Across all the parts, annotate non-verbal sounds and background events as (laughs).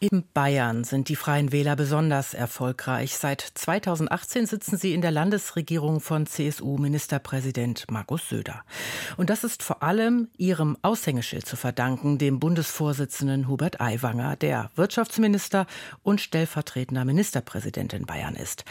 in Bayern sind die Freien Wähler besonders erfolgreich. Seit 2018 sitzen sie in der Landesregierung von CSU-Ministerpräsident Markus Söder. Und das ist vor allem ihrem Aushängeschild zu verdanken, dem Bundesvorsitzenden Hubert Aiwanger, der Wirtschaftsminister und stellvertretender Ministerpräsident in Bayern ist.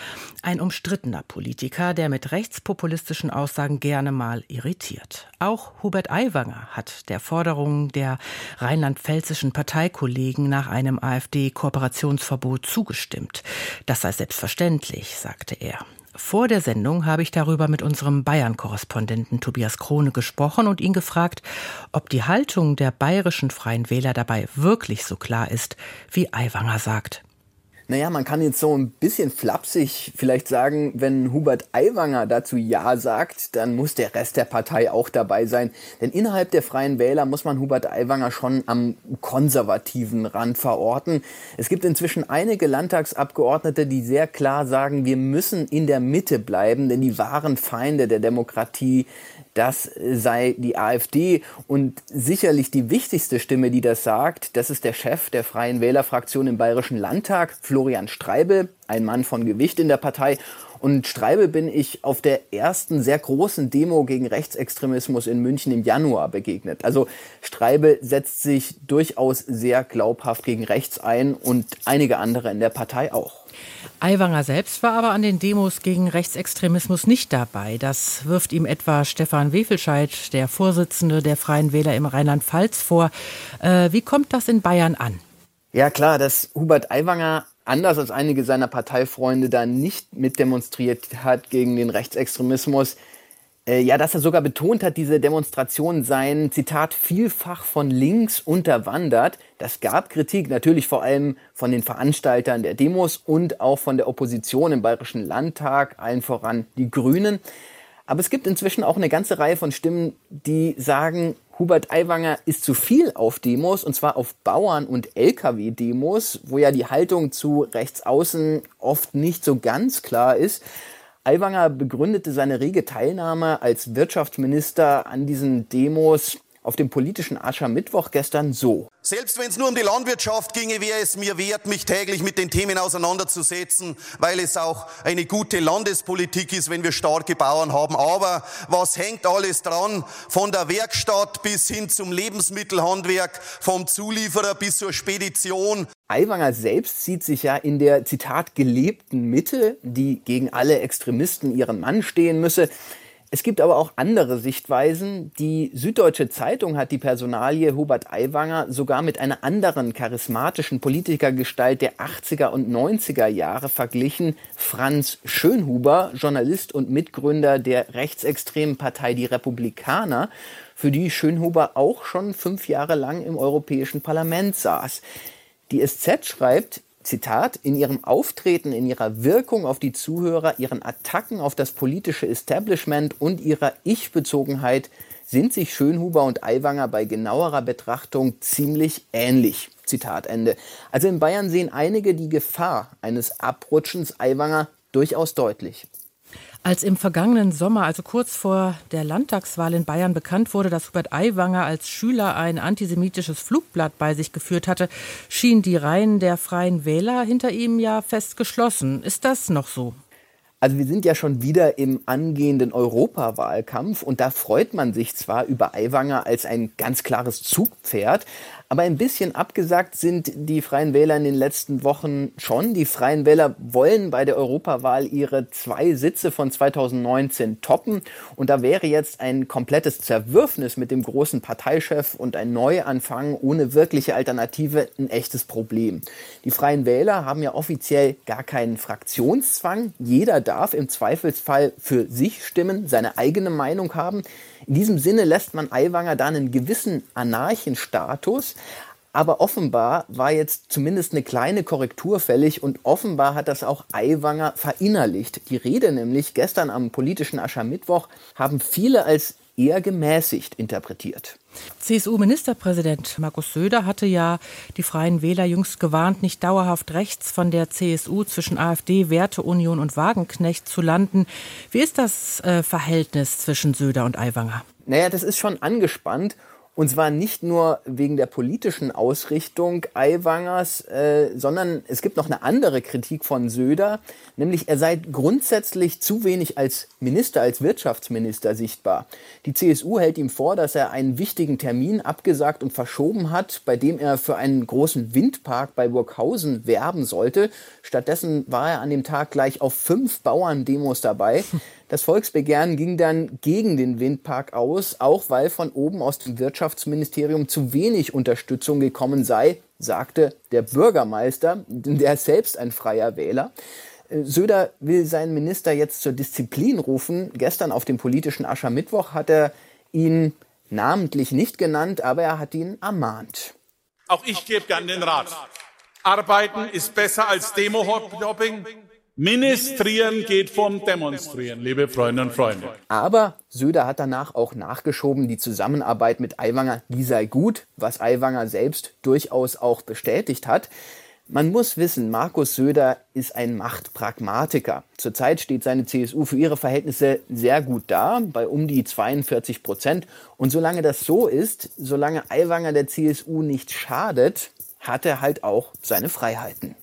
Ein umstrittener Politiker, der mit rechtspopulistischen Aussagen gerne mal irritiert. Auch Hubert Aiwanger hat der Forderung der rheinland-pfälzischen Parteikollegen nach einem AfD-Kooperationsverbot zugestimmt. Das sei selbstverständlich, sagte er. Vor der Sendung habe ich darüber mit unserem Bayern-Korrespondenten Tobias Krone gesprochen und ihn gefragt, ob die Haltung der bayerischen Freien Wähler dabei wirklich so klar ist, wie Aiwanger sagt. Naja, man kann jetzt so ein bisschen flapsig vielleicht sagen, wenn Hubert Aiwanger dazu Ja sagt, dann muss der Rest der Partei auch dabei sein. Denn innerhalb der Freien Wähler muss man Hubert Aiwanger schon am konservativen Rand verorten. Es gibt inzwischen einige Landtagsabgeordnete, die sehr klar sagen, wir müssen in der Mitte bleiben, denn die wahren Feinde der Demokratie das sei die AfD und sicherlich die wichtigste Stimme, die das sagt, das ist der Chef der Freien Wählerfraktion im Bayerischen Landtag, Florian Streibel, ein Mann von Gewicht in der Partei. Und Streibel bin ich auf der ersten sehr großen Demo gegen Rechtsextremismus in München im Januar begegnet. Also Streibel setzt sich durchaus sehr glaubhaft gegen rechts ein und einige andere in der Partei auch. Aiwanger selbst war aber an den Demos gegen Rechtsextremismus nicht dabei. Das wirft ihm etwa Stefan Wefelscheid, der Vorsitzende der Freien Wähler im Rheinland-Pfalz, vor. Äh, wie kommt das in Bayern an? Ja klar, dass Hubert Aiwanger anders als einige seiner Parteifreunde da nicht mitdemonstriert hat gegen den Rechtsextremismus, äh, ja, dass er sogar betont hat, diese Demonstrationen seien, Zitat, vielfach von links unterwandert. Das gab Kritik, natürlich vor allem von den Veranstaltern der Demos und auch von der Opposition im Bayerischen Landtag, allen voran die Grünen. Aber es gibt inzwischen auch eine ganze Reihe von Stimmen, die sagen, Hubert Aiwanger ist zu viel auf Demos, und zwar auf Bauern- und Lkw-Demos, wo ja die Haltung zu Rechtsaußen oft nicht so ganz klar ist. Aiwanger begründete seine rege Teilnahme als Wirtschaftsminister an diesen Demos auf dem politischen Aschermittwoch gestern so. Selbst wenn es nur um die Landwirtschaft ginge, wäre es mir wert, mich täglich mit den Themen auseinanderzusetzen, weil es auch eine gute Landespolitik ist, wenn wir starke Bauern haben. Aber was hängt alles dran? Von der Werkstatt bis hin zum Lebensmittelhandwerk, vom Zulieferer bis zur Spedition. Aiwanger selbst sieht sich ja in der, Zitat, gelebten Mitte, die gegen alle Extremisten ihren Mann stehen müsse. Es gibt aber auch andere Sichtweisen. Die Süddeutsche Zeitung hat die Personalie Hubert Aiwanger sogar mit einer anderen charismatischen Politikergestalt der 80er und 90er Jahre verglichen. Franz Schönhuber, Journalist und Mitgründer der rechtsextremen Partei Die Republikaner, für die Schönhuber auch schon fünf Jahre lang im Europäischen Parlament saß. Die SZ schreibt, Zitat, in ihrem Auftreten, in ihrer Wirkung auf die Zuhörer, ihren Attacken auf das politische Establishment und ihrer Ich-Bezogenheit sind sich Schönhuber und Aiwanger bei genauerer Betrachtung ziemlich ähnlich. Zitat Ende. Also in Bayern sehen einige die Gefahr eines Abrutschens Aiwanger durchaus deutlich. Als im vergangenen Sommer, also kurz vor der Landtagswahl in Bayern bekannt wurde, dass Hubert Aiwanger als Schüler ein antisemitisches Flugblatt bei sich geführt hatte, schienen die Reihen der Freien Wähler hinter ihm ja fest geschlossen. Ist das noch so? Also wir sind ja schon wieder im angehenden Europawahlkampf und da freut man sich zwar über Aiwanger als ein ganz klares Zugpferd, aber ein bisschen abgesagt sind die Freien Wähler in den letzten Wochen schon. Die Freien Wähler wollen bei der Europawahl ihre zwei Sitze von 2019 toppen. Und da wäre jetzt ein komplettes Zerwürfnis mit dem großen Parteichef und ein Neuanfang ohne wirkliche Alternative ein echtes Problem. Die Freien Wähler haben ja offiziell gar keinen Fraktionszwang. Jeder darf im Zweifelsfall für sich stimmen, seine eigene Meinung haben. In diesem Sinne lässt man Aiwanger dann einen gewissen Anarchenstatus. Aber offenbar war jetzt zumindest eine kleine Korrektur fällig und offenbar hat das auch Aiwanger verinnerlicht. Die Rede nämlich gestern am politischen Aschermittwoch haben viele als eher gemäßigt interpretiert. CSU-Ministerpräsident Markus Söder hatte ja die Freien Wähler jüngst gewarnt, nicht dauerhaft rechts von der CSU zwischen AfD, Werteunion und Wagenknecht zu landen. Wie ist das äh, Verhältnis zwischen Söder und Aiwanger? Naja, das ist schon angespannt. Und zwar nicht nur wegen der politischen Ausrichtung Aiwangers, äh, sondern es gibt noch eine andere Kritik von Söder, nämlich er sei grundsätzlich zu wenig als Minister, als Wirtschaftsminister sichtbar. Die CSU hält ihm vor, dass er einen wichtigen Termin abgesagt und verschoben hat, bei dem er für einen großen Windpark bei Burghausen werben sollte. Stattdessen war er an dem Tag gleich auf fünf Bauerndemos dabei. (laughs) Das Volksbegehren ging dann gegen den Windpark aus, auch weil von oben aus dem Wirtschaftsministerium zu wenig Unterstützung gekommen sei, sagte der Bürgermeister, der selbst ein freier Wähler. Söder will seinen Minister jetzt zur Disziplin rufen. Gestern auf dem politischen Aschermittwoch hat er ihn namentlich nicht genannt, aber er hat ihn ermahnt. Auch ich gebe gern den Rat. Arbeiten ist besser als Demo-Hopping. Ministrieren geht vom Demonstrieren, liebe Freundinnen und Freunde. Aber Söder hat danach auch nachgeschoben, die Zusammenarbeit mit Aiwanger, die sei gut, was Aiwanger selbst durchaus auch bestätigt hat. Man muss wissen, Markus Söder ist ein Machtpragmatiker. Zurzeit steht seine CSU für ihre Verhältnisse sehr gut da, bei um die 42 Prozent. Und solange das so ist, solange Aiwanger der CSU nicht schadet, hat er halt auch seine Freiheiten.